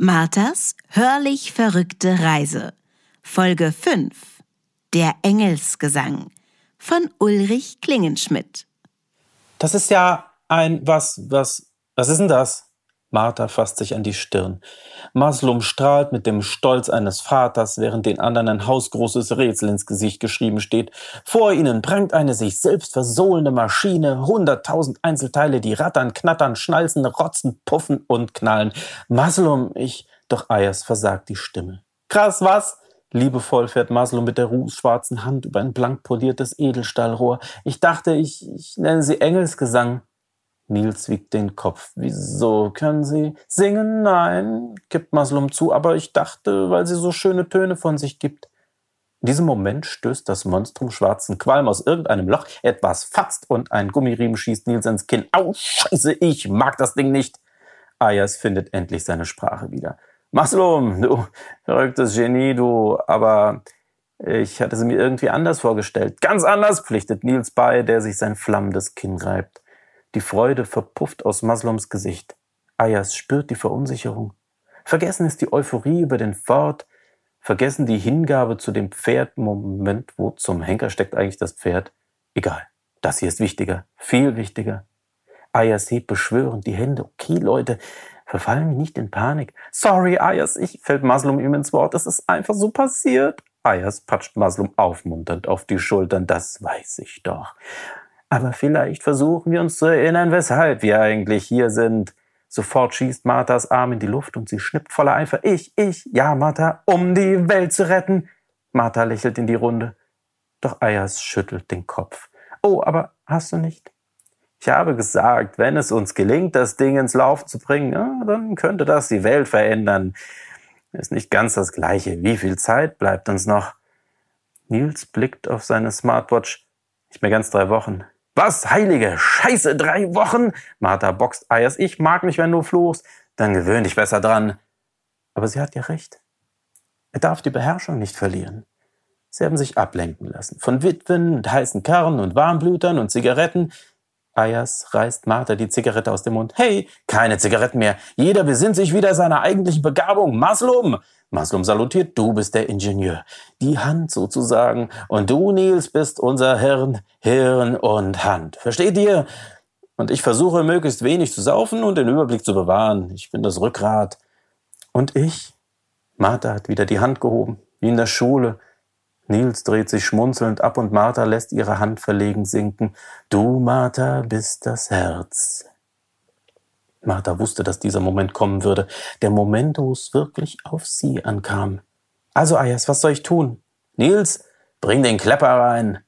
Marthas hörlich verrückte Reise. Folge 5. Der Engelsgesang von Ulrich Klingenschmidt. Das ist ja ein was, was, was ist denn das? Martha fasst sich an die Stirn. Maslum strahlt mit dem Stolz eines Vaters, während den anderen ein hausgroßes Rätsel ins Gesicht geschrieben steht. Vor ihnen prangt eine sich selbst versohlende Maschine, hunderttausend Einzelteile, die rattern, knattern, schnalzen, rotzen, puffen und knallen. Maslum, ich... Doch Ayers versagt die Stimme. Krass, was? Liebevoll fährt Maslum mit der rußschwarzen Hand über ein blank poliertes Edelstahlrohr. Ich dachte, ich, ich nenne sie Engelsgesang. Nils wiegt den Kopf. Wieso können Sie singen? Nein, gibt Maslum zu, aber ich dachte, weil sie so schöne Töne von sich gibt. In diesem Moment stößt das Monstrum schwarzen Qualm aus irgendeinem Loch, etwas fatzt und ein Gummiriemen schießt Nils ins Kinn. Au, scheiße, ich mag das Ding nicht. Ayas findet endlich seine Sprache wieder. Maslum, du verrücktes Genie, du, aber ich hatte sie mir irgendwie anders vorgestellt. Ganz anders, pflichtet Nils bei, der sich sein flammendes Kinn reibt. Die Freude verpufft aus Maslums Gesicht. Ayas spürt die Verunsicherung. Vergessen ist die Euphorie über den Fort, vergessen die Hingabe zu dem Pferd. Moment, wo zum Henker steckt eigentlich das Pferd? Egal. Das hier ist wichtiger, viel wichtiger. Ayas hebt beschwörend die Hände. Okay, Leute, verfallen wir nicht in Panik. Sorry, Ayas, ich fällt Maslum ihm ins Wort. Es ist einfach so passiert. Ayas patscht Maslum aufmunternd auf die Schultern. Das weiß ich doch. Aber vielleicht versuchen wir uns zu erinnern, weshalb wir eigentlich hier sind. Sofort schießt Marthas Arm in die Luft und sie schnippt voller Eifer. Ich, ich, ja, Martha, um die Welt zu retten. Martha lächelt in die Runde. Doch Ayas schüttelt den Kopf. Oh, aber hast du nicht? Ich habe gesagt, wenn es uns gelingt, das Ding ins Laufen zu bringen, ja, dann könnte das die Welt verändern. Ist nicht ganz das Gleiche. Wie viel Zeit bleibt uns noch? Nils blickt auf seine Smartwatch. Nicht mehr ganz drei Wochen. Was, heilige Scheiße, drei Wochen? Martha boxt Eiers. Ich mag nicht, wenn du fluchst. Dann gewöhn dich besser dran. Aber sie hat ja recht. Er darf die Beherrschung nicht verlieren. Sie haben sich ablenken lassen. Von Witwen und heißen Kernen und Warmblütern und Zigaretten. Ayers reißt Martha die Zigarette aus dem Mund. Hey, keine Zigaretten mehr. Jeder besinnt sich wieder seiner eigentlichen Begabung. Maslum! Maslum salutiert, du bist der Ingenieur. Die Hand sozusagen. Und du, Nils, bist unser Hirn, Hirn und Hand. Versteht ihr? Und ich versuche möglichst wenig zu saufen und den Überblick zu bewahren. Ich bin das Rückgrat. Und ich? Martha hat wieder die Hand gehoben, wie in der Schule. Nils dreht sich schmunzelnd ab und Martha lässt ihre Hand verlegen sinken. Du, Martha, bist das Herz. Martha wusste, dass dieser Moment kommen würde. Der Moment, wo es wirklich auf sie ankam. Also, Ayas, was soll ich tun? Nils, bring den Klepper rein.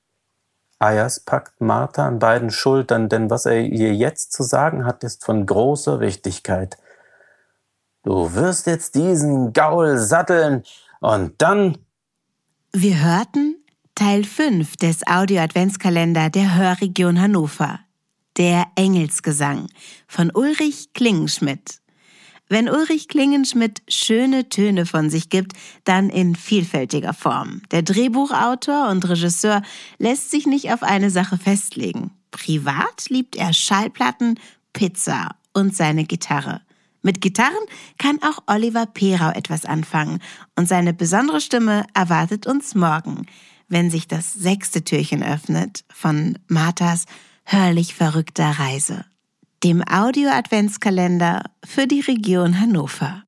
Ayas packt Martha an beiden Schultern, denn was er ihr jetzt zu sagen hat, ist von großer Wichtigkeit. Du wirst jetzt diesen Gaul satteln und dann wir hörten Teil 5 des Audio-Adventskalender der Hörregion Hannover. Der Engelsgesang von Ulrich Klingenschmidt. Wenn Ulrich Klingenschmidt schöne Töne von sich gibt, dann in vielfältiger Form. Der Drehbuchautor und Regisseur lässt sich nicht auf eine Sache festlegen. Privat liebt er Schallplatten, Pizza und seine Gitarre. Mit Gitarren kann auch Oliver Perau etwas anfangen und seine besondere Stimme erwartet uns morgen, wenn sich das sechste Türchen öffnet von Marthas hörlich verrückter Reise, dem Audio-Adventskalender für die Region Hannover.